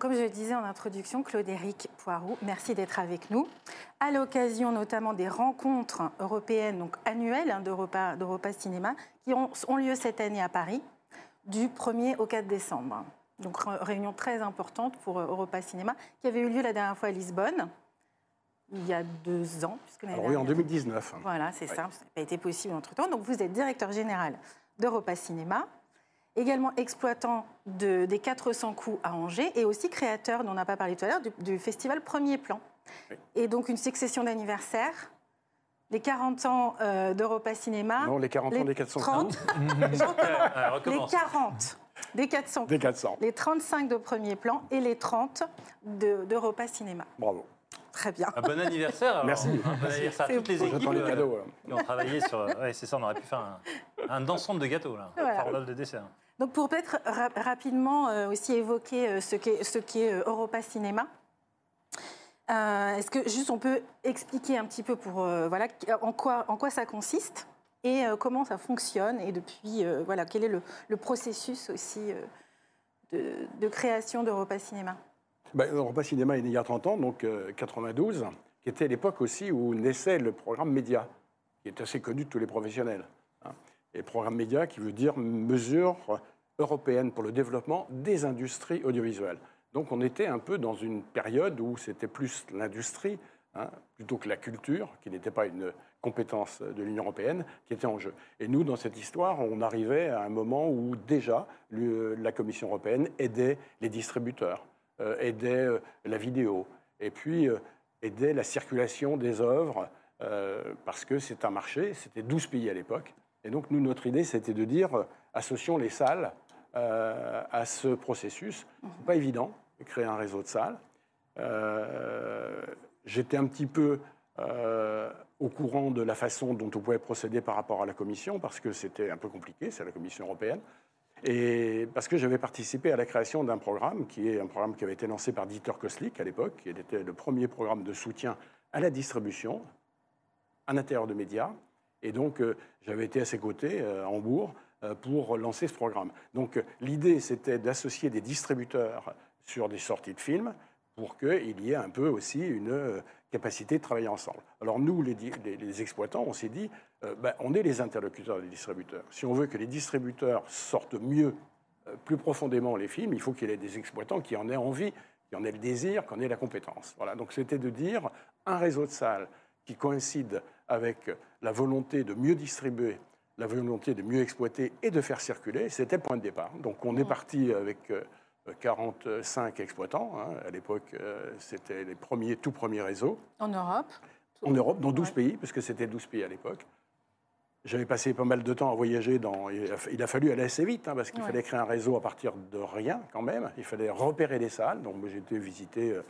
comme je le disais en introduction, Claude-Éric Poirot, merci d'être avec nous. À l'occasion notamment des rencontres européennes donc annuelles hein, d'Europa, Cinéma, qui ont, ont lieu cette année à Paris, du 1er au 4 décembre. Donc réunion très importante pour euh, Europa Cinéma, qui avait eu lieu la dernière fois à Lisbonne, il y a deux ans. Puisque Alors oui, en 2019. Voilà, c'est ça, ça n'a pas été possible entre-temps. Donc vous êtes directeur général d'Europa Cinéma, également exploitant de, des 400 coups à Angers et aussi créateur, dont on n'a pas parlé tout à l'heure, du, festival Premier Plan. Et donc une succession d'anniversaires les 40 ans euh, d'Europa Cinéma. Non, les 40 ans des 400 30, Les 40 des 400. Des 400. Les 35 de premier plan et les 30 d'Europa Cinéma. Bravo. Très bien. Un bon anniversaire. Merci. Un bon anniversaire à toutes les équipes les cadeaux, qui ont travaillé sur. Oui, c'est ça, on aurait pu faire un, ensemble de gâteaux, là. Voilà. de dessert. Donc, pour peut-être rapidement euh, aussi évoquer euh, ce qu'est ce Europa Cinéma. Euh, est-ce que juste on peut expliquer un petit peu pour voilà en quoi en quoi ça consiste et comment ça fonctionne et depuis voilà quel est le, processus aussi de, de, création d'Europa Cinéma? Ben, Europa Cinéma est né il y a 30 ans, donc 92, qui était l'époque aussi où naissait le programme Média, qui est assez connu de tous les professionnels. Hein. Et programme Média qui veut dire mesure européenne pour le développement des industries audiovisuelles. Donc on était un peu dans une période où c'était plus l'industrie hein, plutôt que la culture, qui n'était pas une compétence de l'Union européenne, qui était en jeu. Et nous, dans cette histoire, on arrivait à un moment où déjà la Commission européenne aidait les distributeurs, euh, aidait euh, la vidéo, et puis euh, aidait la circulation des œuvres, parce que c'est un marché, c'était 12 pays à l'époque. Et donc nous, notre idée, c'était de dire, associons les salles euh, à ce processus. Pas évident de créer un réseau de salles. Euh, j'étais un petit peu euh, au courant de la façon dont on pouvait procéder par rapport à la Commission, parce que c'était un peu compliqué, c'est la Commission européenne. Et parce que j'avais participé à la création d'un programme qui est un programme qui avait été lancé par Dieter Koslik à l'époque, qui était le premier programme de soutien à la distribution à l'intérieur de médias. Et donc, j'avais été à ses côtés à Hambourg euh, pour lancer ce programme. Donc l'idée, c'était d'associer des distributeurs sur des sorties de films pour qu'il y ait un peu aussi une euh, capacité de travailler ensemble. Alors nous, les, exploitants, on s'est dit, euh, ben, on est les interlocuteurs des distributeurs. Si on veut que les distributeurs sortent mieux, plus profondément les films, il faut qu'il y ait des exploitants qui en aient envie, qui en aient le désir, qui en aient la compétence. Voilà. Donc c'était de dire un réseau de salles qui coïncide avec la volonté de mieux distribuer la volonté de mieux exploiter et de faire circuler, c'était le point de départ. Donc on est parti avec 45 euh, exploitants. Hein. À l'époque, euh, c'était les premiers, tout premiers réseaux. En Europe En Europe, dans 12 pays, puisque c'était 12 pays à l'époque. J'avais passé pas mal de temps à voyager. Dans, il, a, fallu aller assez vite, hein, parce qu'il fallait créer un réseau à partir de rien, quand même. Il fallait repérer les salles. Donc, j'ai été visiter, euh,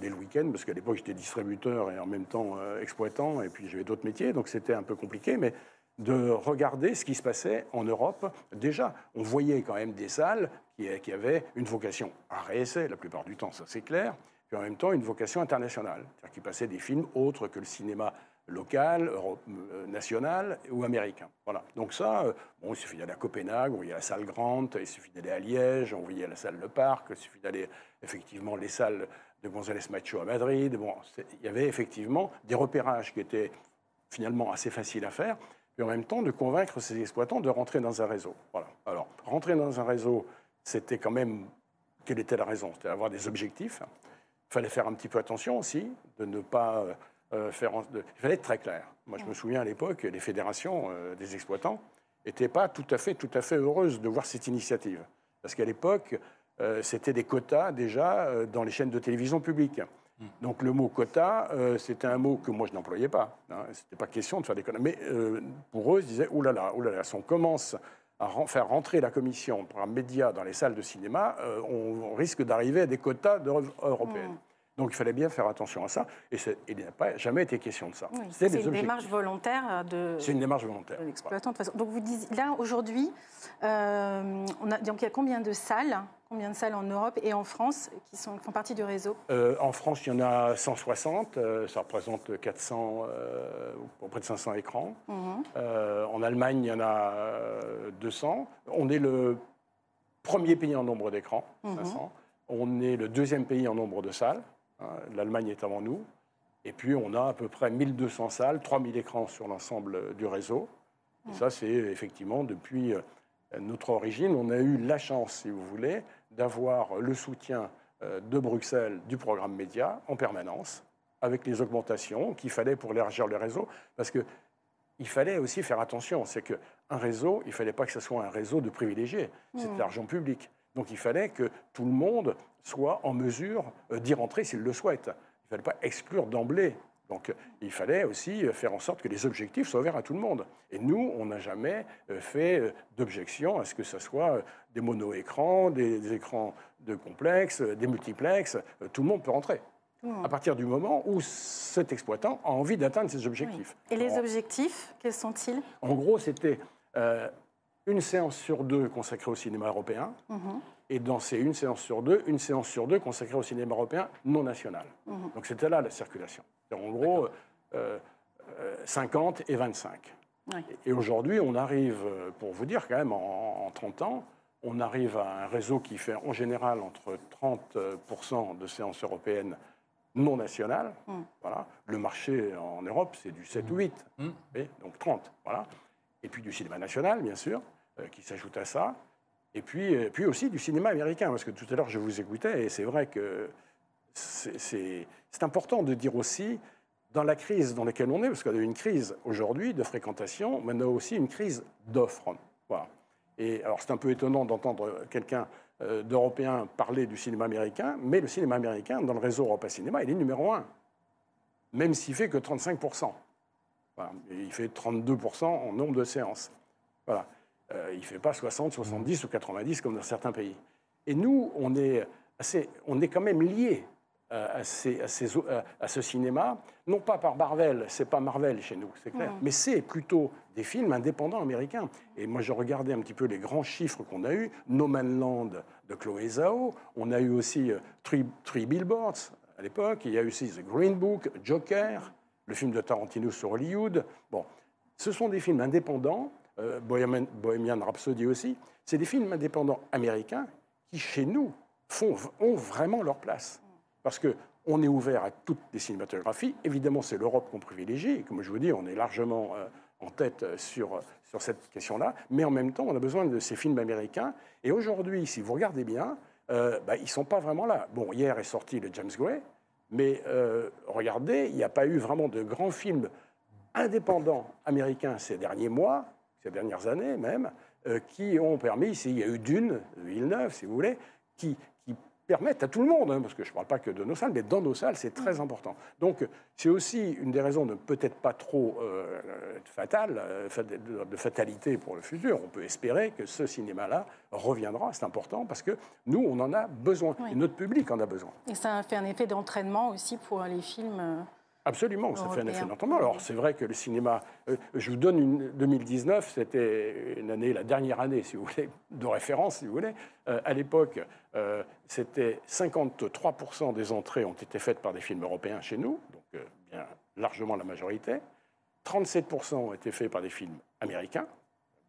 le week-end, parce qu'à l'époque, j'étais distributeur et en même temps exploitant, et puis j'avais d'autres métiers, donc c'était un peu compliqué. Mais de regarder ce qui se passait en Europe. Déjà, on voyait quand même des salles qui, avaient une vocation réessai, la plupart du temps, ça c'est clair, puis en même temps une vocation internationale, c'est-à-dire qui passaient des films autres que le cinéma local, euh, national ou américain. Voilà. Donc ça, euh, bon, il suffit d'aller à Copenhague, on voyait la salle Grande, il suffit d'aller à Liège, on voyait la salle Le Parc, il suffit d'aller effectivement les salles de González Macho à Madrid. Bon, il y avait effectivement des repérages qui étaient finalement assez faciles à faire et en même temps de convaincre ces exploitants de rentrer dans un réseau. Voilà. Alors, rentrer dans un réseau, c'était quand même. Quelle était la raison? C'était avoir des objectifs. Il fallait faire un petit peu attention aussi, de ne pas euh, faire. Il fallait être très clair. Moi, je me souviens à l'époque, les fédérations euh, des exploitants n'étaient pas tout à fait, tout à fait heureuses de voir cette initiative. Parce qu'à l'époque, euh, c'était des quotas déjà dans les chaînes de télévision publiques. Donc le mot quota, euh, c'était un mot que moi je n'employais pas. Hein. Ce n'était pas question de faire des quotas. Mais euh, pour eux, ils disaient, oulala, oulala, si on commence à faire rentrer la commission pour un média dans les salles de cinéma, euh, on, risque d'arriver à des quotas européens. Hmm. Donc il fallait bien faire attention à ça. Et il n'a pas jamais été question de ça. c'est une démarche volontaire de. C'est une démarche volontaire. l'exploitant. Donc vous dites, là aujourd'hui, on a, donc il y a combien de salles Combien de salles en Europe et en France qui sont, font partie du réseau? Euh, En France, il y en a 160. Euh, ça représente 400, euh, près de 500 écrans. Mhm. en Allemagne, il y en a 200. On est le premier pays en nombre d'écrans, 500. On est le deuxième pays en nombre de salles. Hein, L'Allemagne est avant nous. Et puis, on a à peu près 1200 salles, 3000 écrans sur l'ensemble du réseau. Et ça, c'est effectivement depuis euh, notre origine. On a eu la chance, si vous voulez, d'avoir le soutien euh, de Bruxelles du programme média en permanence, avec les augmentations qu'il fallait pour élargir le réseau. Parce que il fallait aussi faire attention. C'est qu'un réseau, il ne fallait pas que ce soit un réseau de privilégiés. C'est de mmh. l'argent public. Donc il fallait que tout le monde soit en mesure euh, d'y rentrer s'il le souhaite. Il ne fallait pas exclure d'emblée. Donc il fallait aussi euh, faire en sorte que les objectifs soient ouverts à tout le monde. Et nous, on n'a jamais euh, fait d'objection à ce que ce soit des mono-écrans, des, écrans de complexe, des multiplexes. Tout le monde peut rentrer. À partir du moment où cet exploitant a envie d'atteindre ses objectifs. Et les objectifs, quels sont-ils? En gros, c'était une séance sur deux consacrée au cinéma européen, mhm. et dans ces une séance sur deux, une séance sur deux consacrée au cinéma européen non national. Mhm. Donc c'était là la circulation. En gros, 50 euh, et 25. Et, aujourd'hui, on arrive, pour vous dire quand même, en, 30 ans, on arrive à un réseau qui fait en général entre 30% de séances européennes non nationales. Mhm. Voilà. Le marché en Europe, c'est du 7 ou 8, donc 30. Voilà. Et puis du cinéma national, bien sûr. Euh, qui s'ajoute à ça. Et puis, euh, puis aussi du cinéma américain, parce que tout à l'heure je vous écoutais, et c'est vrai que c'est important de dire aussi, dans la crise dans laquelle on est, parce qu'on a une crise aujourd'hui de fréquentation, mais on a aussi une crise d'offres. Voilà. Et alors c'est un peu étonnant d'entendre quelqu'un euh, d'européen parler du cinéma américain, mais le cinéma américain, dans le réseau Europa Cinéma, il est numéro un, même s'il fait que 35%. Voilà. il fait 32% en nombre de séances. Voilà. Euh, il ne fait pas 60, 70 ou 90 comme dans certains pays. Et nous, on est, assez, on est quand même liés euh, à, ces, à, ces, euh, à, ce cinéma, non pas par Marvel, c'est pas Marvel chez nous, c'est clair, mais c'est plutôt des films indépendants américains. Et moi, je regardais un petit peu les grands chiffres qu'on a eus. No Man Land de Chloé Zhao, on a eu aussi Three, Billboards à l'époque, il y a eu aussi The Green Book, Joker, le film de Tarantino sur Hollywood. Bon, ce sont des films indépendants euh, Bohemian, Rhapsody aussi, c'est des films indépendants américains qui, chez nous, ont vraiment leur place. Parce qu'on est ouvert à toutes les cinématographies. Évidemment, c'est l'Europe qu'on privilégie. comme je vous dis, on est largement euh, en tête sur, sur cette question-là. Mais en même temps, on a besoin de ces films américains. Et aujourd'hui, si vous regardez bien, euh, bah, ils ne sont pas vraiment là. Bon, hier est sorti le James Gray, mais regardez, il n'y a pas eu vraiment de grands films indépendants américains ces derniers mois ces dernières années même, euh, qui ont permis, ici il y a eu Dune, Villeneuve, si vous voulez, qui, qui permettent à tout le monde, hein, parce que je ne parle pas que de nos salles, mais dans nos salles, c'est très important. Donc c'est aussi une des raisons de peut-être pas trop euh, fatale, euh, de fatalité pour le futur. On peut espérer que ce cinéma-là reviendra, c'est important, parce que nous, on en a besoin, et notre public en a besoin. Et ça a fait un effet d'entraînement aussi pour les films Absolument, ça fait un effet d'entendement. Alors c'est vrai que le cinéma, euh, je vous donne une 2019, c'était une année, la dernière année, si vous voulez, de référence, si vous voulez. Euh, à l'époque, euh, c'était 53% des entrées ont été faites par des films européens chez nous, donc bien largement la majorité. 37% ont été faits par des films américains,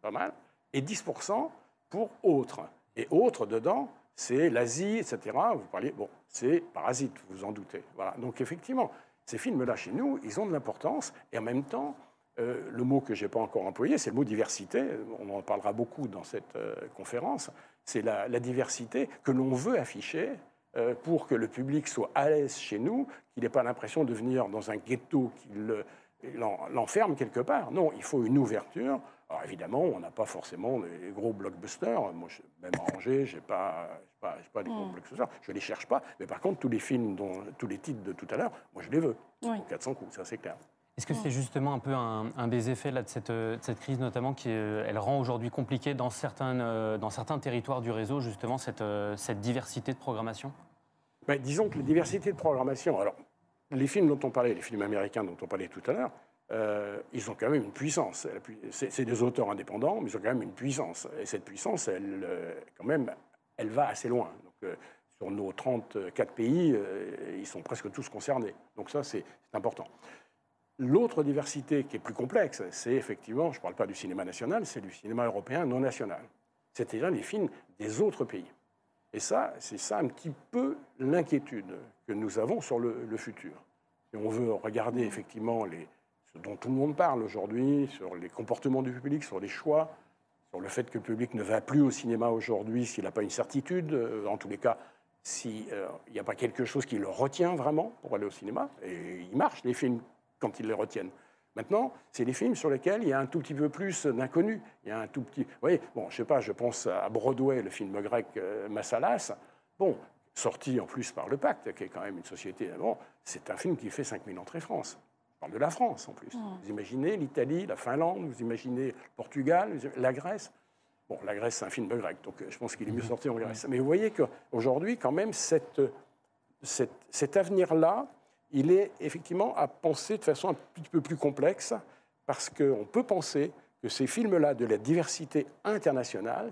pas mal, et 10% pour autres. Et autres dedans, c'est l'Asie, etc. Vous parliez, bon, c'est Parasite, vous en doutez. Voilà. Donc effectivement, ces films-là, chez nous, ils ont de l'importance et en même temps, euh, le mot que je n'ai pas encore employé, c'est le mot diversité. On en parlera beaucoup dans cette euh, conférence. C'est la, diversité que l'on veut afficher euh, pour que le public soit à l'aise chez nous, qu'il n'ait pas l'impression de venir dans un ghetto qui l'enferme quelque part. Non, il faut une ouverture alors évidemment, on n'a pas forcément les gros blockbusters. Moi, je, même arrangé, je n'ai pas, pas, pas les gros hmm. blockbusters. Je ne les cherche pas. Mais par contre, tous les films, dont, tous les titres de tout à l'heure, moi, je les veux. 400 coups, ça c'est clair. Est-ce que c'est justement un peu un, des effets là, de, cette, cette crise, notamment, qui euh, elle rend aujourd'hui compliqué dans certains, euh, dans certains territoires du réseau, justement, cette, euh, cette diversité de programmation? Ben, Disons que la diversité de programmation, alors, les films dont on parlait, les films américains dont on parlait tout à l'heure, euh, ils ont quand même une puissance. C'est des auteurs indépendants, mais ils ont quand même une puissance. Et cette puissance, elle, euh, quand même, elle va assez loin. Donc, euh, sur nos 34 pays, ils sont presque tous concernés. Donc ça, c'est important. L'autre diversité qui est plus complexe, c'est effectivement, je ne parle pas du cinéma national, c'est du cinéma européen non national. C'est-à-dire les films des autres pays. Et ça, c'est ça un petit peu l'inquiétude que nous avons sur le, futur. Et on veut regarder effectivement les, ce dont tout le monde parle aujourd'hui, sur les comportements du public, sur les choix, sur le fait que le public ne va plus au cinéma aujourd'hui s'il n'a pas une certitude, euh, en tous les cas, s'il euh, n'y a pas quelque chose qui le retient vraiment pour aller au cinéma. Et il marche, les films, quand ils les retiennent. Maintenant, c'est des films sur lesquels il y a un tout petit peu plus d'inconnus. Il y a un tout petit. Vous voyez, bon, je sais pas, je pense à Broadway, le film grec euh, Massalas. Bon, sorti en plus par le Pacte, qui est quand même une société. Bon, c'est un film qui fait 5000 entrées France. Parle de la France en plus. Mmh. Vous imaginez l'Italie, la Finlande, vous imaginez le Portugal, la Grèce. Bon, la Grèce, c'est un film grec, donc euh, je pense qu'il est mieux mmh. sorti en Grèce. Mais vous voyez qu'aujourd'hui, quand même, cette, cet avenir-là, il est effectivement à penser de façon un petit peu plus complexe, parce qu'on peut penser que ces films-là de la diversité internationale,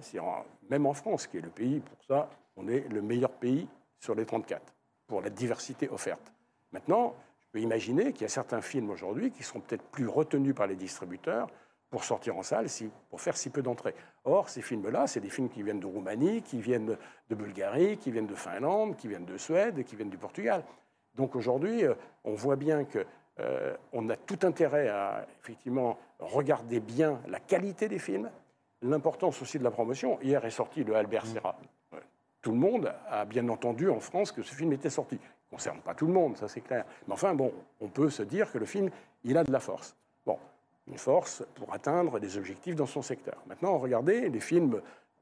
même en France, qui est le pays, pour ça, on est le meilleur pays sur les 34, pour la diversité offerte. Maintenant, peux imaginer qu'il y a certains films aujourd'hui qui sont peut-être plus retenus par les distributeurs pour sortir en salle, pour faire si peu d'entrées. Or, ces films-là, c'est des films qui viennent de Roumanie, qui viennent de Bulgarie, qui viennent de Finlande, qui viennent de Suède, qui viennent du Portugal. Donc aujourd'hui, euh, on voit bien qu'on euh, a tout intérêt à effectivement regarder bien la qualité des films, l'importance aussi de la promotion. Hier est sorti le Albert mmh. Serra. Tout le monde a bien entendu en France que ce film était sorti. Concerne pas tout le monde, ça c'est clair. Mais enfin, bon, on peut se dire que le film, il a de la force. Bon, une force pour atteindre des objectifs dans son secteur. Maintenant, regardez les films,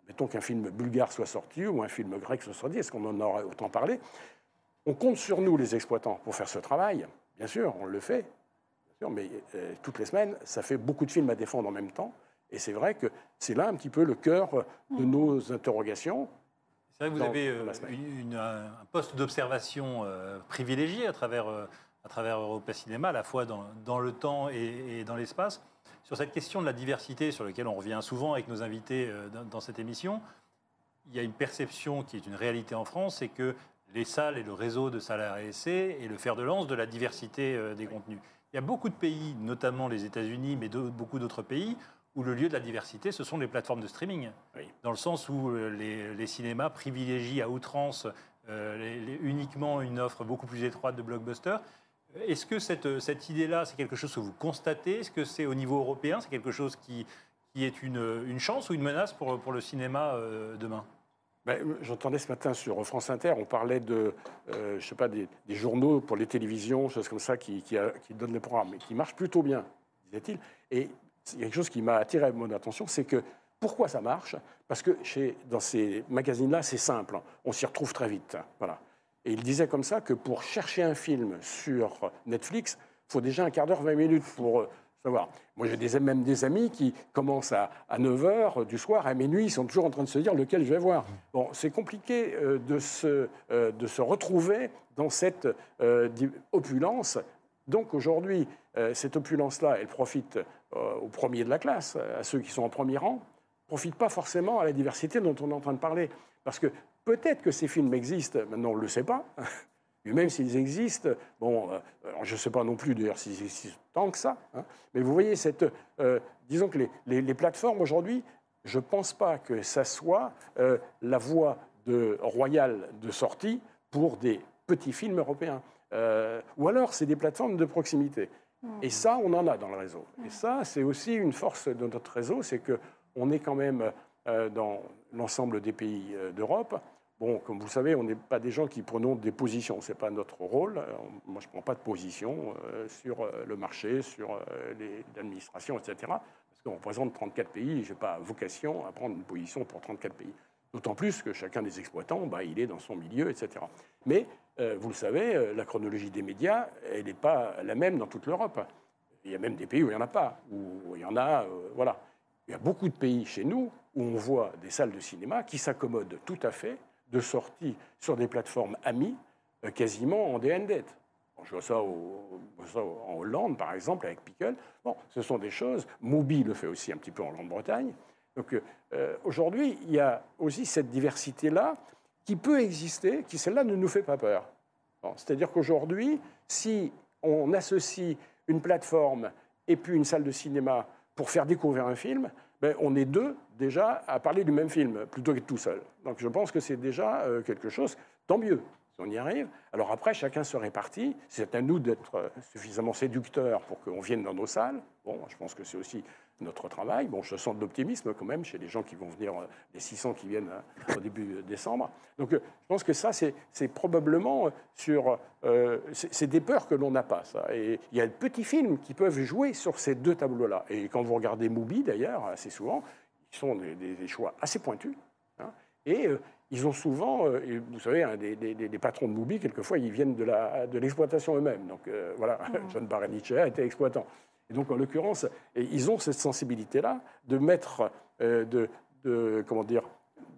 mettons qu'un film bulgare soit sorti ou un film grec soit sorti, est-ce qu'on en aurait autant parlé? On compte sur nous, les exploitants, pour faire ce travail. Bien sûr, on le fait. mais euh, toutes les semaines, ça fait beaucoup de films à défendre en même temps. Et c'est vrai que c'est là un petit peu le cœur de nos interrogations. C'est vrai que vous avez euh, un poste d'observation euh, privilégié à travers, à travers Europa Cinéma, à la fois dans, le temps et, dans l'espace. Sur cette question de la diversité, sur laquelle on revient souvent avec nos invités dans, dans cette émission, il y a une perception qui est une réalité en France, c'est que les salles et le réseau de salles RSC et le fer de lance de la diversité euh, des contenus. Il y a beaucoup de pays, notamment les États-Unis, mais beaucoup d'autres pays, où le lieu de la diversité, ce sont les plateformes de streaming. Dans le sens où euh, les, cinémas privilégient à outrance euh, uniquement une offre beaucoup plus étroite de blockbusters. Est-ce que cette, cette idée-là, c'est quelque chose que vous constatez? Est-ce que c'est au niveau européen C'est quelque chose qui, qui est une, une, chance ou une menace pour, pour le cinéma demain? Ben, j'entendais ce matin sur France Inter, on parlait de, euh, je sais pas, des, journaux pour les télévisions, choses comme ça, qui, qui, donnent les programmes, et qui marchent plutôt bien, disait-il. Et a quelque chose qui m'a attiré mon attention, c'est que pourquoi ça marche? Parce que chez, dans ces magazines-là, c'est simple, on s'y retrouve très vite. Voilà. Et il disait comme ça que pour chercher un film sur Netflix, il faut déjà un quart d'heure, 20 minutes pour moi, j'ai même des amis qui commencent à, 9h du soir, à minuit, ils sont toujours en train de se dire lequel je vais voir. Bon, c'est compliqué euh, de, se, euh, de se retrouver dans cette euh, opulence. Donc aujourd'hui, cette opulence-là, elle profite aux premiers de la classe, à ceux qui sont en premier rang, profite pas forcément à la diversité dont on est en train de parler. Parce que peut-être que ces films existent, maintenant on ne le sait pas, et même s'ils existent, bon, euh, je ne sais pas non plus d'ailleurs s'ils existent tant que ça, hein, mais vous voyez, cette, euh, disons que les, plateformes aujourd'hui, je ne pense pas que ça soit euh, la voie de, royale de sortie pour des petits films européens. ou alors, c'est des plateformes de proximité. Et ça, on en a dans le réseau. Et ça, c'est aussi une force de notre réseau, c'est qu'on est quand même dans l'ensemble des pays d'Europe Bon, comme vous savez, on n'est pas des gens qui prenons des positions. Ce n'est pas notre rôle. Moi, je ne prends pas de position euh, sur euh, le marché, sur euh, l'administration, etc. Parce qu'on représente 34 pays je n'ai pas vocation à prendre une position pour 34 pays. D'autant plus que chacun des exploitants, bah, il est dans son milieu, etc. Mais, vous le savez, la chronologie des médias, elle n'est pas la même dans toute l'Europe. Il y a même des pays où il n'y en a pas, où il y en a, voilà. Il y a beaucoup de pays chez nous où on voit des salles de cinéma qui s'accommodent tout à fait de sortie sur des plateformes amies, euh, quasiment en DND. je vois ça, en Hollande, par exemple, avec Pickle. Bon, ce sont des choses. Moby le fait aussi un petit peu en Grande-Bretagne. Donc euh, aujourd'hui, il y a aussi cette diversité-là qui peut exister, qui celle-là ne nous fait pas peur. C'est-à-dire qu'aujourd'hui, si on associe une plateforme et puis une salle de cinéma pour faire découvrir un film, mais on est deux déjà à parler du même film plutôt que tout seul. Donc je pense que c'est déjà euh, quelque chose, tant mieux si on y arrive. Alors après, chacun se répartit. C'est à nous d'être euh, suffisamment séducteurs pour qu'on vienne dans nos salles. Bon, je pense que c'est aussi notre travail. Bon, je sens de l'optimisme quand même chez les gens qui vont venir, euh, les 600 qui viennent au début décembre. Donc je pense que ça, c'est probablement sur... c'est des peurs que l'on n'a pas, ça. Et il y a de petits films qui peuvent jouer sur ces deux tableaux-là. Et quand vous regardez Mubi, d'ailleurs, assez souvent, ils sont des, choix assez pointus. Hein. et ils ont souvent, euh, vous savez, hein, des, patrons de Mubi, quelquefois, ils viennent de l'exploitation eux-mêmes. Donc euh, voilà, mmh. John Baranichea était exploitant. Donc, en l'occurrence, ils ont cette sensibilité-là de mettre, euh, de, comment dire,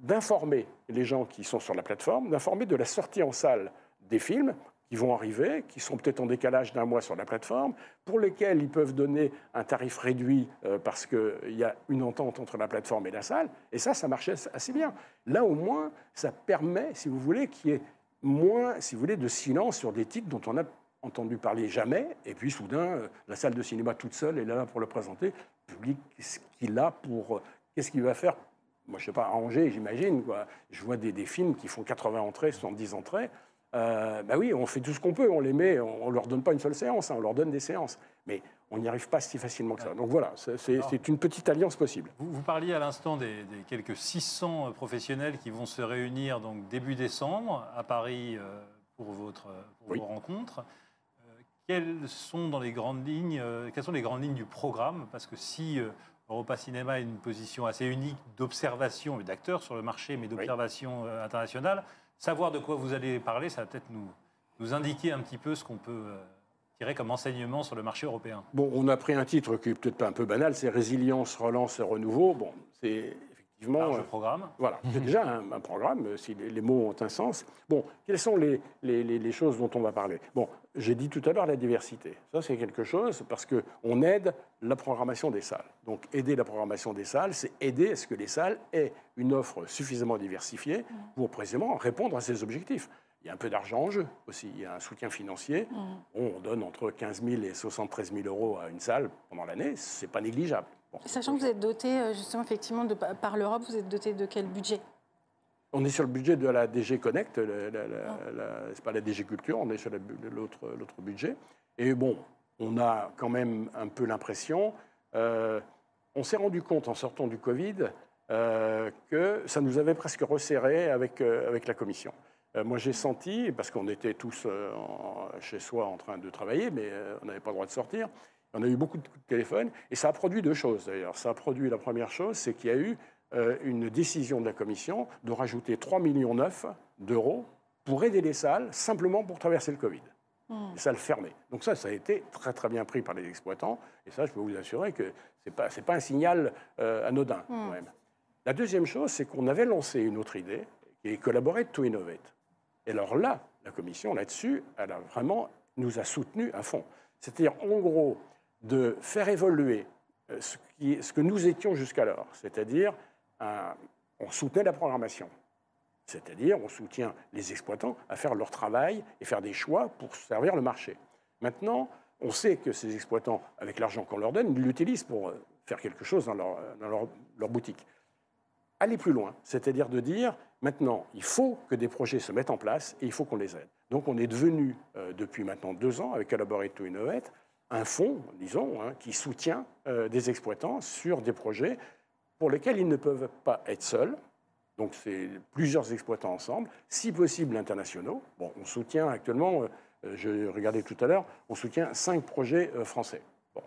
d'informer les gens qui sont sur la plateforme, d'informer de la sortie en salle des films qui vont arriver, qui sont peut-être en décalage d'un mois sur la plateforme, pour lesquels ils peuvent donner un tarif réduit euh, parce qu'il y a une entente entre la plateforme et la salle. Et ça, ça marchait assez bien. Là, au moins, ça permet, si vous voulez, qu'il y ait moins, si vous voulez, de silence sur des titres dont on n'a entendu parler jamais. Et puis, soudain, euh, la salle de cinéma toute seule est là pour le présenter. Le public, qu'est-ce qu'il a pour... Euh, qu'est-ce qu'il va faire? Moi, je ne sais pas, arranger, j'imagine. Je vois des, des, films qui font 80 entrées, 70 entrées. Euh, bah oui, on fait tout ce qu'on peut, on les met, on ne leur donne pas une seule séance, hein, on leur donne des séances. Mais on n'y arrive pas si facilement que ça. Donc voilà, c'est une petite alliance possible. Vous, parliez à l'instant des, quelques 600 professionnels qui vont se réunir donc début décembre à Paris euh, pour, votre, vos rencontres. Euh, quelles sont dans les grandes lignes, quelles sont les grandes lignes du programme? Parce que si Europa Cinéma a une position assez unique d'observation et d'acteur sur le marché, mais d'observation internationale, savoir de quoi vous allez parler, ça va peut-être nous, nous indiquer un petit peu ce qu'on peut euh, tirer comme enseignement sur le marché européen. Bon, on a pris un titre qui est peut-être un peu banal, c'est Résilience, Relance et Renouveau. Bon, c'est effectivement... Large programme. Voilà, c'est déjà un, programme, si les, mots ont un sens. Bon, quelles sont les, les, les choses dont on va parler? Bon, j'ai dit tout à l'heure la diversité. Ça, c'est quelque chose parce qu'on aide la programmation des salles. Donc, aider la programmation des salles, c'est aider à ce que les salles aient une offre suffisamment diversifiée pour précisément répondre à ces objectifs. Il y a un peu d'argent en jeu aussi. Il y a un soutien financier. Mm. On donne entre 15 000 et 73 000 euros à une salle pendant l'année. Ce n'est pas négligeable. Sachant que vous êtes doté, euh, justement, effectivement, de, par l'Europe, vous êtes doté de quel budget? On est sur le budget de la DG Connect, ce n'est pas la DG Culture, on est sur l'autre budget. Et bon, on a quand même un peu l'impression, euh, on s'est rendu compte en sortant du Covid euh, que ça nous avait presque resserré avec, euh, avec la Commission. moi, j'ai senti, parce qu'on était tous chez soi en train de travailler, mais on n'avait pas le droit de sortir, on a eu beaucoup de coups de téléphone, et ça a produit deux choses d'ailleurs. Ça a produit la première chose, c'est qu'il y a eu une décision de la Commission de rajouter 3,9 millions d'euros pour aider les salles, simplement pour traverser le Covid. Hmm. Les salles fermées. Donc ça, ça a été très très bien pris par les exploitants. Et ça, je peux vous assurer que ce n'est pas, pas un signal euh, anodin hmm. même. La deuxième chose, c'est qu'on avait lancé une autre idée, qui est Collaborate to Innovate. Et alors là, la Commission, là-dessus, elle a vraiment nous a soutenus à fond. C'est-à-dire, en gros, de faire évoluer euh, ce, qui, ce que nous étions jusqu'alors, c'est-à-dire on soutenait la programmation. C'est-à-dire, on soutient les exploitants à faire leur travail et faire des choix pour servir le marché. Maintenant, on sait que ces exploitants, avec l'argent qu'on leur donne, ils l'utilisent pour euh, faire quelque chose dans leur, leur, boutique. Aller plus loin, c'est-à-dire de dire, maintenant, il faut que des projets se mettent en place et il faut qu'on les aide. Donc, on est devenu, euh, depuis maintenant deux ans, avec Collaborate to Innovate, un fonds, disons, hein, qui soutient euh, des exploitants sur des projets pour lesquels ils ne peuvent pas être seuls. Donc, c'est plusieurs exploitants ensemble, si possible internationaux. Bon, on soutient actuellement, euh, je regardais tout à l'heure, on soutient cinq projets euh, français. Bon.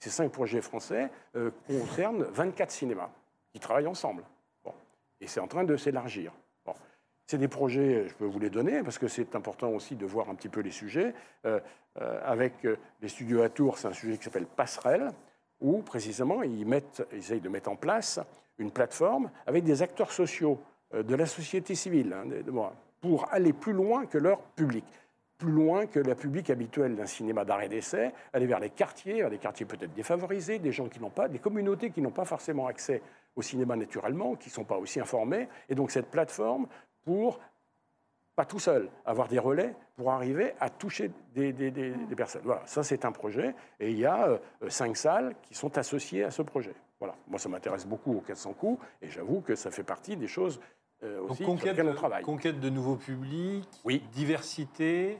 Ces cinq projets français euh, concernent 24 cinémas qui travaillent ensemble. Bon. Et c'est en train de s'élargir. Bon. C'est des projets, je peux vous les donner, parce que c'est important aussi de voir un petit peu les sujets. avec les studios à Tours, c'est un sujet qui s'appelle Passerelle où précisément ils, mettent, essayent de mettre en place une plateforme avec des acteurs sociaux euh, de la société civile hein, pour aller plus loin que leur public, plus loin que la public habituelle d'un cinéma d'arrêt d'essai, aller vers les quartiers, vers des quartiers peut-être défavorisés, des gens qui n'ont pas, des communautés qui n'ont pas forcément accès au cinéma naturellement, qui ne sont pas aussi informés. Et donc cette plateforme pour pas tout seul, avoir des relais pour arriver à toucher des, personnes. Voilà, ça c'est un projet, et il y a euh, cinq salles qui sont associées à ce projet. Voilà. Moi, ça m'intéresse beaucoup au 400 coups, et j'avoue que ça fait partie des choses euh, aussi conquête, sur lesquelles on travaille. Conquête de nouveaux publics, Oui. diversité,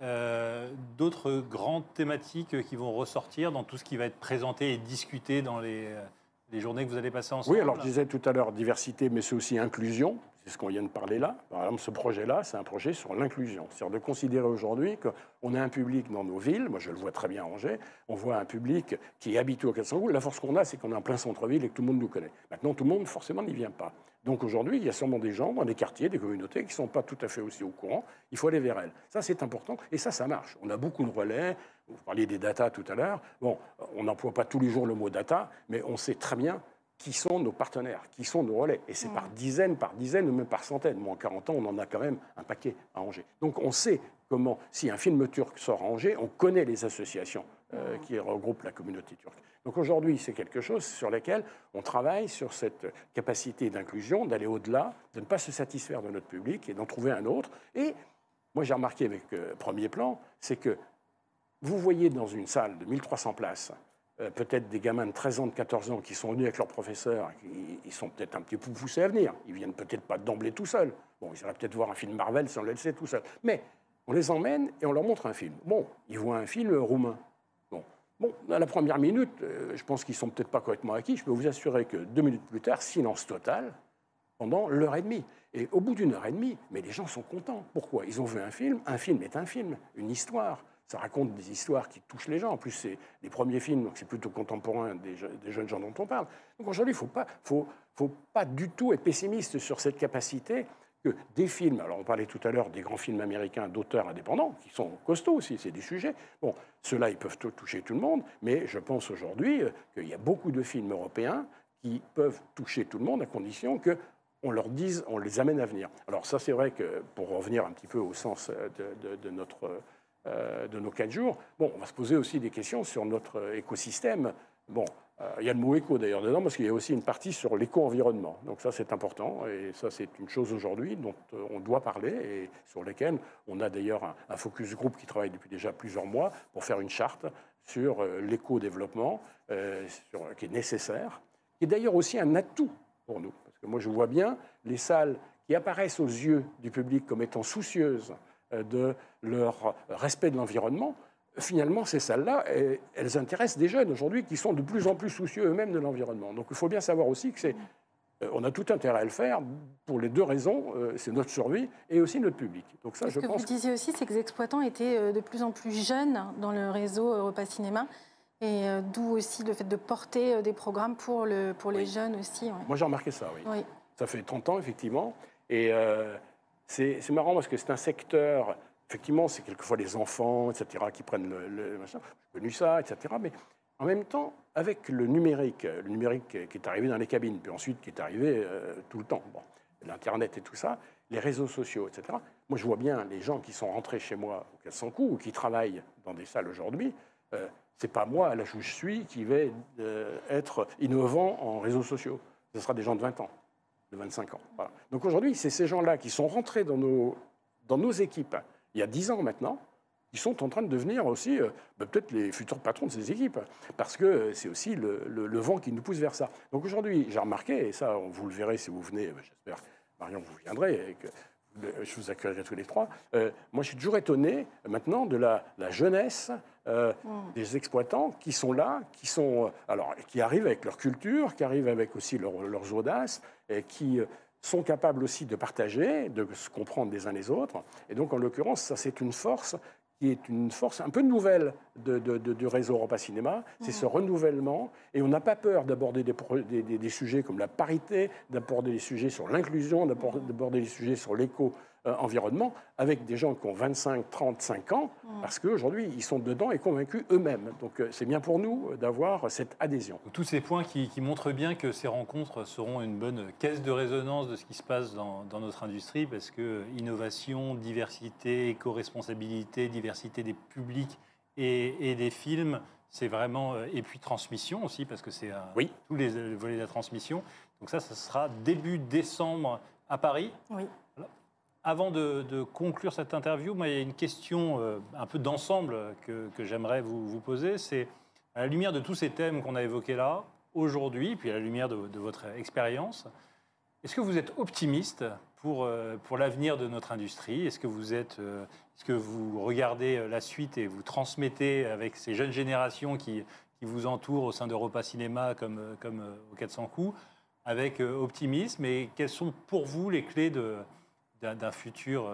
euh, d'autres grandes thématiques qui vont ressortir dans tout ce qui va être présenté et discuté dans les, euh, les journées que vous allez passer ensemble? Oui, alors je disais tout à l'heure diversité, mais c'est aussi inclusion. C'est ce qu'on vient de parler là. Par exemple, ce projet-là, c'est un projet sur l'inclusion. C'est-à-dire de considérer aujourd'hui qu'on a un public dans nos villes, moi je le vois très bien à Angers, on voit un public qui est habitué au 400 La force qu'on a, c'est qu'on est en plein centre-ville et que tout le monde nous connaît. Maintenant, tout le monde, forcément, n'y vient pas. Donc aujourd'hui, il y a sûrement des gens dans des quartiers, des communautés qui ne sont pas tout à fait aussi au courant. Il faut aller vers elles. Ça, c'est important. Et ça, ça marche. On a beaucoup de relais. Vous parliez des data tout à l'heure. Bon, on n'emploie pas tous les jours le mot data, mais on sait très bien qui sont nos partenaires, qui sont nos relais. Et c'est par dizaines, par dizaines ou même par centaines. Moi, en 40 ans, on en a quand même un paquet à Angers. Donc on sait comment, si un film turc sort à Angers, on connaît les associations euh, qui regroupent la communauté turque. Donc aujourd'hui, c'est quelque chose sur lequel on travaille sur cette capacité d'inclusion, d'aller au-delà, de ne pas se satisfaire de notre public et d'en trouver un autre. Et moi, j'ai remarqué avec euh, Premier Plan, c'est que vous voyez dans une salle de 1300 places, peut-être des gamins de 13 ans, de 14 ans qui sont venus avec leurs professeurs, ils sont peut-être un petit peu poussés à venir. Ils viennent peut-être pas d'emblée tout seuls. Bon, ils iraient peut-être voir un film Marvel on le laissait tout seul. Mais on les emmène et on leur montre un film. Bon, ils voient un film roumain. Bon, bon à la première minute, euh, je pense qu'ils sont peut-être pas correctement acquis. Je peux vous assurer que deux minutes plus tard, silence total pendant l'heure et demie. Et au bout d'une heure et demie, mais les gens sont contents. Pourquoi? Ils ont vu un film. Un film est un film, une histoire ça raconte des histoires qui touchent les gens. En plus, c'est les premiers films, donc c'est plutôt contemporain des, jeunes gens dont on parle. Donc aujourd'hui, il ne faut pas, faut, pas du tout être pessimiste sur cette capacité que des films, alors on parlait tout à l'heure des grands films américains d'auteurs indépendants, qui sont costauds aussi, c'est des sujets. Bon, ceux-là, ils peuvent toucher tout le monde, mais je pense aujourd'hui euh, qu'il y a beaucoup de films européens qui peuvent toucher tout le monde à condition que on leur dise, on les amène à venir. Alors ça, c'est vrai que pour revenir un petit peu au sens de, de, de notre euh, de nos quatre jours, bon, on va se poser aussi des questions sur notre écosystème. Bon, euh, il y a le mot éco d'ailleurs dedans, parce qu'il y a aussi une partie sur l'éco-environnement. Donc ça, c'est important, et ça, c'est une chose aujourd'hui dont euh, on doit parler, et sur lesquelles on a d'ailleurs un, focus group qui travaille depuis déjà plusieurs mois pour faire une charte sur l'éco-développement, qui est nécessaire, est d'ailleurs aussi un atout pour nous. Parce que moi, je vois bien les salles qui apparaissent aux yeux du public comme étant soucieuses euh, de leur respect de l'environnement, finalement, ces salles-là, elles intéressent des jeunes aujourd'hui qui sont de plus en plus soucieux eux-mêmes de l'environnement. Donc il faut bien savoir aussi que c'est, euh, on a tout intérêt à le faire pour les deux raisons, euh, c'est notre survie et aussi notre public. Donc ça, je ce que vous disiez aussi, c'est que les exploitants étaient de plus en plus jeunes dans le réseau Europa Cinéma. Et d'où aussi le fait de porter des programmes pour, le, pour les jeunes aussi. Moi, j'ai remarqué ça, oui. oui. Ça fait 30 ans, effectivement. Et c'est marrant parce que c'est un secteur, effectivement, c'est quelquefois les enfants, etc., qui prennent le, machin. J'ai connu ça, etc. Mais en même temps, avec le numérique, le numérique qui est arrivé dans les cabines, puis ensuite qui est arrivé euh, tout le temps, bon, l'Internet et tout ça, les réseaux sociaux, etc. Moi, je vois bien les gens qui sont rentrés chez moi au 400 coups ou qui travaillent dans des salles aujourd'hui. Euh, c'est pas moi, là où je suis, qui vais euh, être innovant en réseaux sociaux. Ce sera des gens de 20 ans de 25 ans. Donc aujourd'hui, c'est ces gens-là qui sont rentrés dans nos, dans nos équipes il y a 10 ans maintenant, qui sont en train de devenir aussi euh, bah, peut-être les futurs patrons de ces équipes, parce que c'est aussi le, le, vent qui nous pousse vers ça. Donc aujourd'hui, j'ai remarqué, et ça, vous le verrez si vous venez, euh, j'espère, Marion, vous viendrez, et que je vous accueillerai tous les trois. Euh, moi, je suis toujours étonné maintenant de la, la jeunesse euh, mm. des exploitants qui sont là, qui, sont, euh, alors, qui arrivent avec leur culture, qui arrivent avec aussi leurs audaces, qui sont capables aussi de partager, de se comprendre des uns les autres. Et donc, en l'occurrence, ça, c'est une force qui est une force un peu nouvelle de, du réseau Europa Cinéma, c'est ce renouvellement. Et on n'a pas peur d'aborder des, des, des, sujets comme la parité, d'aborder des sujets sur l'inclusion, d'aborder des sujets sur l'éco euh, environnement avec des gens qui ont 25, 35 ans, mm. parce qu'aujourd'hui, ils sont dedans et convaincus eux-mêmes. Donc euh, c'est bien pour nous euh, d'avoir cette adhésion. Tous ces points qui, montrent bien que ces rencontres seront une bonne caisse de résonance de ce qui se passe dans, notre industrie, parce que innovation, diversité, éco-responsabilité, diversité des publics et, des films, c'est vraiment... Et puis transmission aussi, parce que c'est oui. tous les volets de la transmission. Donc ça, ça sera début décembre à Paris. Oui. Avant de, conclure cette interview, il y a une question euh, un peu d'ensemble que, j'aimerais vous, poser. C'est à la lumière de tous ces thèmes qu'on a évoqués là, aujourd'hui, puis à la lumière de, votre expérience, est-ce que vous êtes optimiste pour, pour l'avenir de notre industrie? Est-ce que vous êtes, est-ce que vous regardez la suite et vous transmettez avec ces jeunes générations qui, vous entourent au sein d'Europa Cinéma comme, comme au 400 coups avec optimisme? Et quelles sont pour vous les clés d'un futur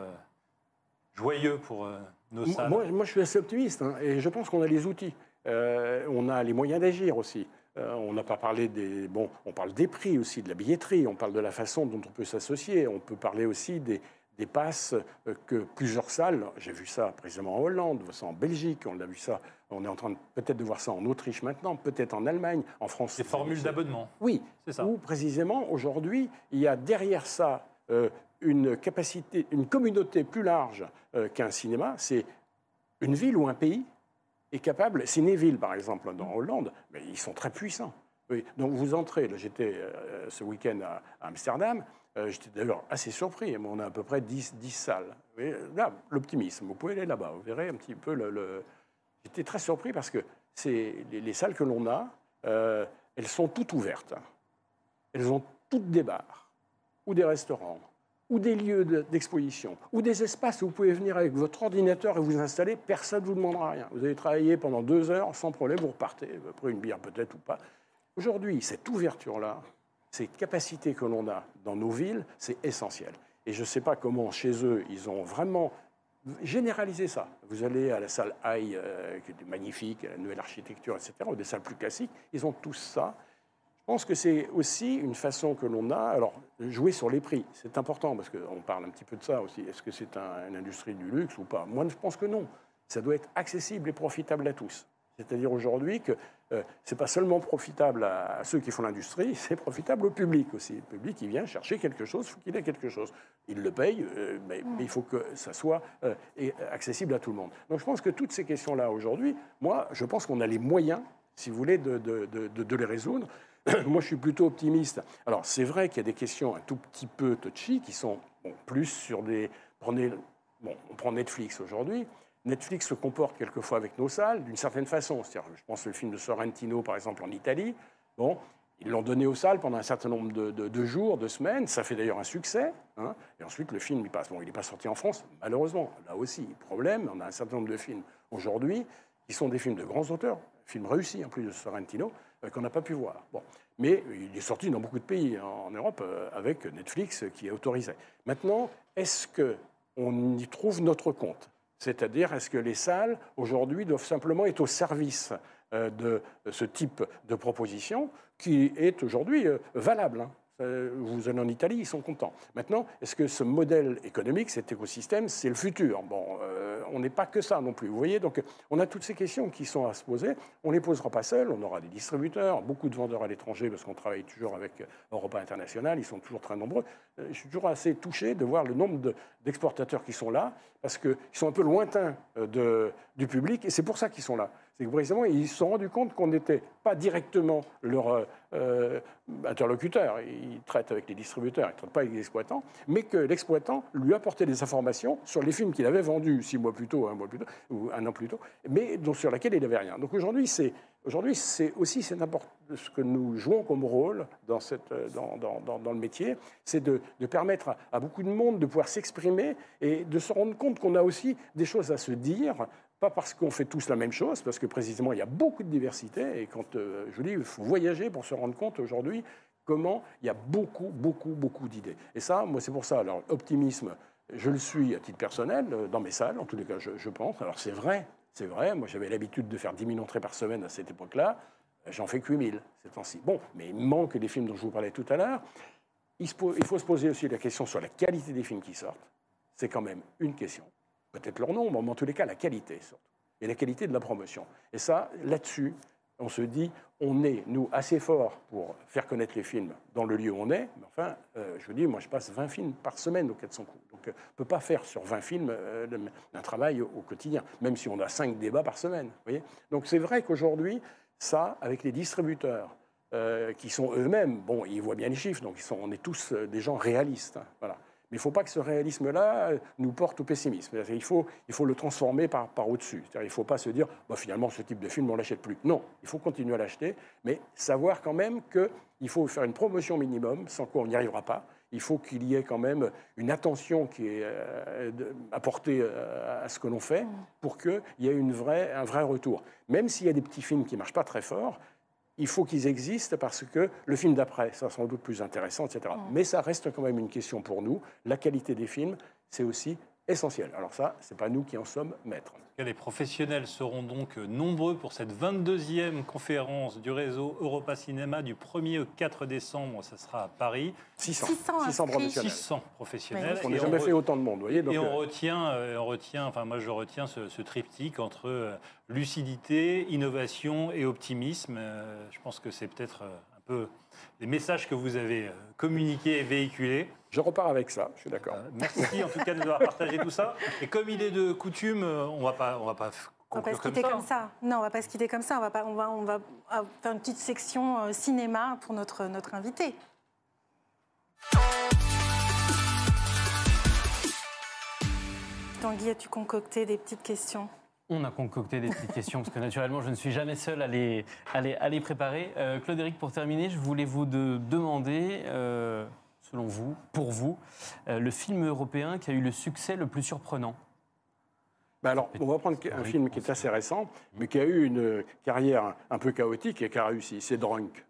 joyeux pour nos salles moi, moi, je suis assez optimiste hein, et je pense qu'on a les outils. Euh, on a les moyens d'agir aussi. Euh, on n'a pas parlé des. Bon, on parle des prix aussi, de la billetterie, on parle de la façon dont on peut s'associer, on peut parler aussi des, des passes euh, que plusieurs salles, j'ai vu ça précisément en Hollande, ça en Belgique, on a vu ça, on est en train peut-être de voir ça en Autriche maintenant, peut-être en Allemagne, en France. Des formules d'abonnement. Oui, c'est ça. Où précisément aujourd'hui, il y a derrière ça une capacité, une communauté plus large qu'un cinéma, c'est une ville ou un pays est capable, Cinéville par exemple dans Hollande, mais ils sont très puissants. Donc vous entrez, j'étais euh, ce week-end à, Amsterdam, euh, j'étais d'ailleurs assez surpris, on a à peu près 10, 10 salles. là, l'optimisme, vous pouvez aller là-bas, vous verrez un petit peu. J'étais très surpris parce que les, les, salles que l'on a, euh, elles sont toutes ouvertes. Elles ont toutes des bars ou des restaurants ou des lieux d'exposition, ou des espaces où vous pouvez venir avec votre ordinateur et vous installer, personne ne vous demandera rien. Vous allez travailler pendant deux heures sans problème, vous repartez, après une bière peut-être ou pas. Aujourd'hui, cette ouverture-là, ces capacités que l'on a dans nos villes, c'est essentiel. Et je ne sais pas comment chez eux, ils ont vraiment généralisé ça. Vous allez à la salle AI, euh, qui est magnifique, la nouvelle architecture, etc., ou des salles plus classiques, ils ont tous ça. Je pense que c'est aussi une façon que l'on a, alors jouer sur les prix, c'est important parce qu'on parle un petit peu de ça aussi. Est-ce que c'est une industrie du luxe ou pas? Moi, je pense que non. Ça doit être accessible et profitable à tous. C'est-à-dire aujourd'hui que euh, ce n'est pas seulement profitable à, ceux qui font l'industrie, c'est profitable au public aussi. Le public, qui vient chercher quelque chose, il faut qu'il ait quelque chose. Il le paye, euh, mais, il faut que ça soit euh, accessible à tout le monde. Donc je pense que toutes ces questions-là aujourd'hui, moi, je pense qu'on a les moyens, si vous voulez, de, de, de les résoudre. Moi, je suis plutôt optimiste. Alors, c'est vrai qu'il y a des questions un tout petit peu touchy qui sont plus sur des. Prenez, bon, on prend Netflix aujourd'hui. Netflix se comporte quelquefois avec nos salles d'une certaine façon. je pense au film de Sorrentino, par exemple, en Italie. Bon, ils l'ont donné aux salles pendant un certain nombre de, jours, de semaines. Ça fait d'ailleurs un succès. Hein. Et ensuite, le film, il passe. Bon, il n'est pas sorti en France, malheureusement. Là aussi, problème. On a un certain nombre de films aujourd'hui qui sont des films de grands auteurs, films réussis en plus de Sorrentino, qu'on n'a pas pu voir. Bon. Mais il est sorti dans beaucoup de pays en Europe euh, avec Netflix qui est autorisé. Maintenant, est-ce qu'on y trouve notre compte? C'est-à-dire, est-ce que les salles, aujourd'hui, doivent simplement être au service euh, de ce type de proposition qui est aujourd'hui valable hein? Vous allez en Italie, ils sont contents. Maintenant, est-ce que ce modèle économique, cet écosystème, c'est le futur? Bon, euh, on n'est pas que ça non plus. Vous voyez, donc on a toutes ces questions qui sont à se poser. On ne les posera pas seuls. On aura des distributeurs, beaucoup de vendeurs à l'étranger, parce qu'on travaille toujours avec Europa International. Ils sont toujours très nombreux. Euh, je suis toujours assez touché de voir le nombre d'exportateurs qui sont là, parce qu'ils sont un peu lointains euh, du public, et c'est pour ça qu'ils sont là c'est que précisément, ils se sont rendus compte qu'on n'était pas directement leur euh, interlocuteur. Ils traitent avec les distributeurs, ils ne traitent pas avec les exploitants, mais que l'exploitant lui apportait des informations sur les films qu'il avait vendus six mois plus tôt, un mois plus tôt, ou un an plus tôt, mais dont, sur lesquels il n'avait rien. Donc aujourd'hui, c'est Aujourd'hui, c'est aussi ce que nous jouons comme rôle dans, cette, dans, dans, dans le métier, c'est de, permettre à, beaucoup de monde de pouvoir s'exprimer et de se rendre compte qu'on a aussi des choses à se dire pas parce qu'on fait tous la même chose, parce que précisément il y a beaucoup de diversité. Et quand euh, je vous dis, il faut voyager pour se rendre compte aujourd'hui comment il y a beaucoup, beaucoup, beaucoup d'idées. Et ça, moi, c'est pour ça. Alors, optimisme, je le suis à titre personnel, euh, dans mes salles, en tous les cas, je, pense. Alors, c'est vrai, c'est vrai. Moi, j'avais l'habitude de faire 10 000 entrées par semaine à cette époque-là. J'en fais que 8 000 ces temps-ci. Bon, mais il manque des films dont je vous parlais tout à l'heure. Il, il faut se poser aussi la question sur la qualité des films qui sortent. C'est quand même une question peut-être leur nombre, mais en tous les cas la qualité et la qualité de la promotion. Et ça, là-dessus, on se dit, on est, nous, assez forts pour faire connaître les films dans le lieu où on est, mais enfin, euh, je vous dis, moi je passe 20 films par semaine au 400 coups. Donc euh, on ne peut pas faire sur 20 films euh, un travail au, quotidien, même si on a 5 débats par semaine. Donc c'est vrai qu'aujourd'hui, ça, avec les distributeurs, qui sont eux-mêmes, bon, ils voient bien les chiffres, donc ils sont, on est tous des gens réalistes. Hein, voilà. Mais il ne faut pas que ce réalisme-là euh, nous porte au pessimisme. Il faut, il faut le transformer par, par au-dessus. Il ne faut pas se dire, bah, finalement, ce type de film, on ne l'achète plus. Non, il faut continuer à l'acheter, mais savoir quand même qu'il faut faire une promotion minimum, sans quoi on n'y arrivera pas. Il faut qu'il y ait quand même une attention qui est euh, apportée euh, à ce que l'on fait mm. pour qu'il y ait une vraie, un vrai retour. Même s'il y a des petits films qui ne marchent pas très fort, il faut qu'ils existent parce que le film d'après sera sans doute plus intéressant, etc. Mais ça reste quand même une question pour nous. La qualité des films, c'est aussi essentiel. Alors ça, ce n'est pas nous qui en sommes maîtres. Les professionnels seront donc nombreux pour cette 22e conférence du réseau Europa Cinéma du 1er au 4 décembre. Ça sera à Paris. 600, 600, professionnels. 600 professionnels. On n'a jamais fait autant de monde, voyez. et on, euh, retient, euh, on retient, enfin moi je retiens ce, triptyque entre euh, lucidité, innovation et optimisme. Je pense que c'est peut-être peu les messages que vous avez communiqués et véhiculés. Je repars avec ça, je suis d'accord. Euh, merci en tout cas de nous avoir partagé tout ça. Et comme il est de coutume, euh, on va pas, on va pas on va pas se quitter comme ça. Non, on va pas se quitter comme ça. On va, pas, on va, on va faire une petite section euh, cinéma pour notre, notre invité. Tanguy, as-tu concocté des petites questions? On a concocté des petites questions parce que naturellement, je ne suis jamais seul à les, à les, préparer. Claude-Éric, pour terminer, je voulais vous de demander, selon vous, pour vous, euh, le film européen qui a eu le succès le plus surprenant ben alors, on va prendre un film qui est assez récent, mais qui a eu une carrière un peu chaotique et qui a réussi. C'est Drunk,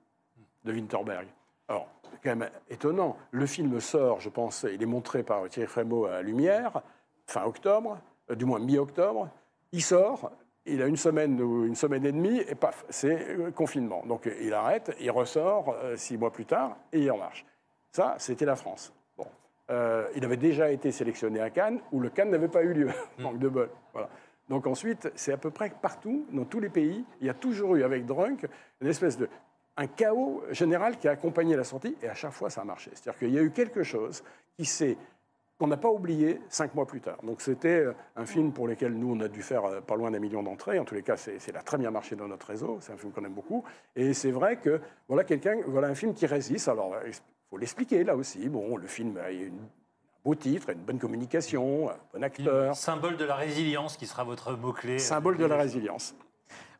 de Winterberg. Alors, c'est quand même étonnant. Le film sort, je pense, il est montré par Thierry Frémaux à Lumière, fin octobre, euh, du moins mi-octobre. Il sort, il a une semaine ou une semaine et demie, et paf, c'est euh, confinement. Donc il arrête, il ressort six mois plus tard, et il en marche. Ça, c'était la France. Bon. Euh, il avait déjà été sélectionné à Cannes, où le Cannes n'avait pas eu lieu, manque de bol. Voilà. Donc ensuite, c'est à peu près partout, dans tous les pays, il y a toujours eu avec Drunk une espèce de un chaos général qui a accompagné la sortie, et à chaque fois ça a marché. C'est-à-dire qu'il y a eu quelque chose qui s'est qu'on n'a pas oublié cinq mois plus tard. Donc c'était euh, un film pour lequel nous, on a dû faire euh, pas loin d'un million d'entrées. En tous les cas, c'est a très bien marché dans notre réseau. C'est un film qu'on aime beaucoup. Et c'est vrai que voilà quelqu'un, voilà un film qui résiste. Alors faut l'expliquer là aussi. Bon, le film a une, un beau titre, une bonne communication, un bon acteur. Symbole de la résilience qui sera votre mot-clé. Symbole de la résilience.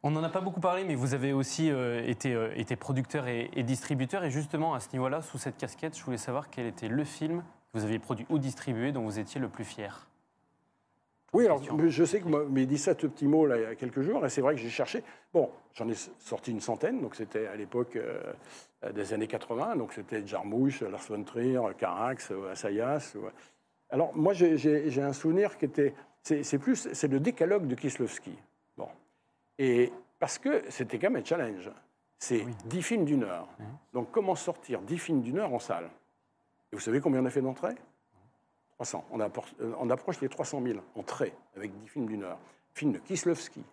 On n'en a pas beaucoup parlé, mais vous avez aussi euh, été, euh, été, producteur et, distributeur. Et justement, à ce niveau-là, sous cette casquette, je voulais savoir quel était le film vous aviez produit ou distribué dont vous étiez le plus fier? Oui, alors je sais que m'a dit ça ce petit mot là, il y a quelques jours, et c'est vrai que j'ai cherché. Bon, j'en ai sorti une centaine, donc c'était à l'époque euh, des années 80, donc c'était Jarmouche, Lars von Trier, Carax, Assayas. Alors moi j'ai un souvenir qui était, c'est plus, c'est le décalogue de Kislovski. Bon, et parce que c'était quand même un challenge. C'est 10 films d'une heure. Donc comment sortir 10 films d'une heure en salle? Et vous savez combien on a fait d'entrées? 300. On, on, approche les 300 000 entrées avec 10 films d'une heure. Films de Kislovski,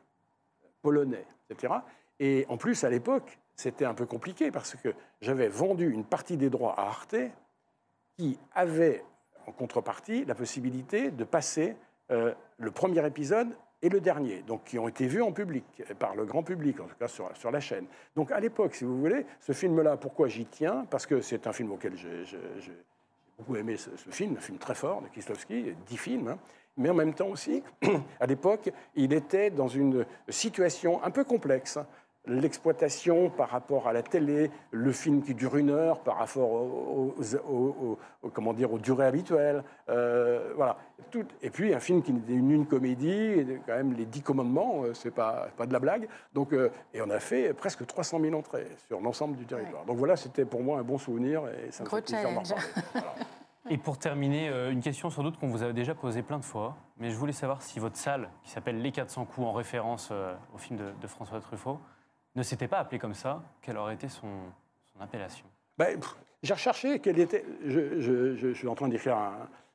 polonais, etc. Et en plus, à l'époque, c'était un peu compliqué parce que j'avais vendu une partie des droits à Arte qui avait en contrepartie la possibilité de passer euh, le premier épisode et le dernier, donc qui ont été vus en public, par le grand public, en tout cas sur, sur la chaîne. Donc à l'époque, si vous voulez, ce film-là, pourquoi j'y tiens? Parce que c'est un film auquel j'ai beaucoup aimé ce, film, un film très fort de Kieslowski, dix films, hein. mais en même temps aussi, à l'époque, il était dans une situation un peu complexe l'exploitation par rapport à la télé, le film qui dure une heure par rapport aux, comment dire, aux durées habituelles. Euh, voilà. Tout, et puis un film qui n'était une, une, comédie, quand même les dix commandements, euh, c'est pas, pas de la blague. Donc, euh, et on a fait presque 300 000 entrées sur l'ensemble du territoire. Donc voilà, c'était pour moi un bon souvenir et ça me fait. Et pour terminer, une question sans doute qu'on vous a déjà posée plein de fois, mais je voulais savoir si votre salle, qui s'appelle Les 400 coups en référence au film de, de François Truffaut, ne s'était pas appelé comme ça, quelle aurait été son, appellation? Ben, J'ai recherché quelle était. Je, suis en train d'écrire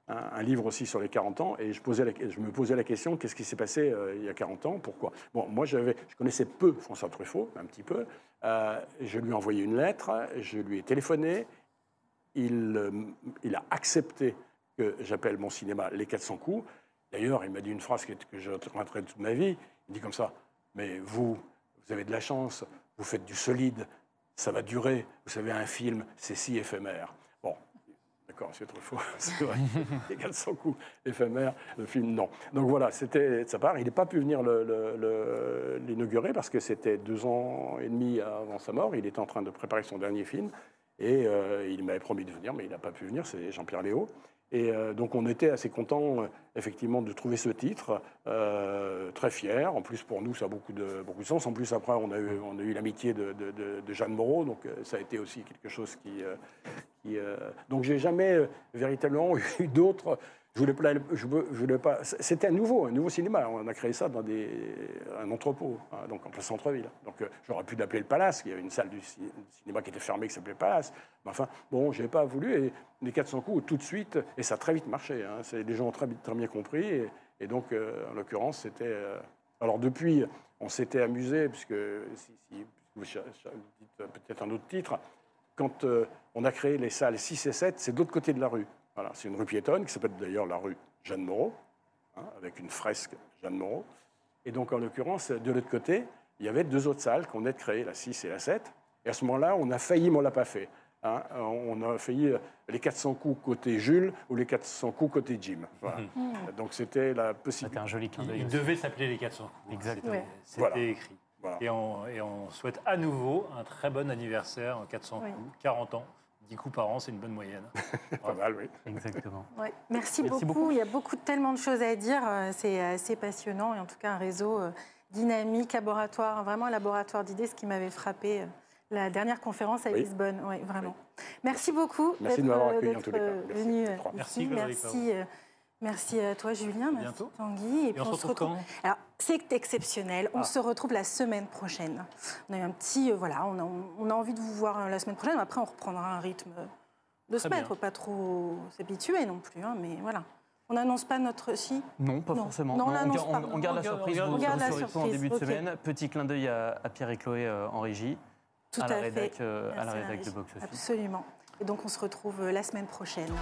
un, livre aussi sur les 40 ans et je, me posais la question qu'est-ce qui s'est passé euh, il y a 40 ans? Pourquoi? Bon, moi, je connaissais peu François Truffaut, un petit peu. Euh, je lui ai envoyé une lettre, je lui ai téléphoné. Il, euh, il a accepté que j'appelle mon cinéma Les 400 coups. D'ailleurs, il m'a dit une phrase que, que je retiendrai toute ma vie. Il dit comme ça Mais vous, vous avez de la chance, vous faites du solide, ça va durer. Vous savez, un film, c'est si éphémère. Bon, d'accord, c'est trop faux. C'est vrai. Les 400 coups éphémères, le film, non. Donc voilà, c'était de sa part. Il n'est pas pu venir l'inaugurer parce que c'était deux ans et demi avant sa mort. Il était en train de préparer son dernier film. Et euh, il m'avait promis de venir, mais il n'a pas pu venir, c'est Jean-Pierre Léo. Et euh, donc on était assez contents, euh, effectivement, de trouver ce titre, très fiers. En plus, pour nous, ça a beaucoup de, beaucoup de sens. En plus, après, on a eu, eu l'amitié de, Jeanne Moreau, donc ça a été aussi quelque chose qui... qui donc j'ai jamais véritablement eu d'autres C'était un nouveau, un nouveau cinéma. On a créé ça dans un entrepôt, hein, donc en plein centre-ville. Donc euh, j'aurais pu l'appeler le Palace. Il y avait une salle du cinéma qui était fermée qui s'appelait Palace. Mais enfin, bon, j'ai pas voulu. Et les 400 coups tout de suite, et ça a très vite marché. Hein. Les gens ont très, bien compris. Et, donc, euh, en l'occurrence, c'était. Euh, alors depuis, on s'était amusé, puisque si vous dites peut-être un autre titre, quand on a créé les salles 6 et 7, c'est de l'autre côté de la rue c'est une rue piétonne qui s'appelle d'ailleurs la rue Jeanne Moreau, hein, avec une fresque Jeanne Moreau. Et donc, en l'occurrence, de l'autre côté, il y avait deux autres salles qu'on venait de créer, la 6 et la 7. Et à ce moment-là, on a failli, mais on ne l'a pas fait. Hein. on a failli euh, les 400 coups côté Jules ou les 400 coups côté Jim. Mmh. Donc c'était la possibilité. C'était un joli clin Il devait s'appeler les 400 coups. Exactement. C'était écrit. Et, on, souhaite à nouveau un très bon anniversaire en 400 coups, 40 ans. 10 coups par an, c'est une bonne moyenne. Pas mal, oui. Exactement. Merci, beaucoup. Il y a beaucoup, tellement de choses à dire. Euh, c'est assez passionnant et en tout cas un réseau euh, dynamique, laboratoire, vraiment un laboratoire d'idées, ce qui m'avait frappé. Euh, la dernière conférence à Lisbonne, oui, vraiment. Merci beaucoup d'être venu Merci, Merci. Merci à toi, Julien. Merci, Tanguy. Et, on, se retrouve, quand? Alors, c'est exceptionnel. On ah. se retrouve la semaine prochaine. On a eu un petit. Euh, voilà, on a, on a, envie de vous voir euh, la semaine prochaine. Après, on reprendra un rythme de se mettre, pas trop s'habituer non plus. Hein, mais voilà. On n'annonce pas notre. Si? Non, pas forcément. Non, on, garde la surprise. On garde la surprise. en début de semaine. Petit clin d'œil à, Pierre et Chloé euh, en régie. Tout à, la rédac, à la rédac de Box Office. Absolument. Et donc, on se retrouve la semaine prochaine.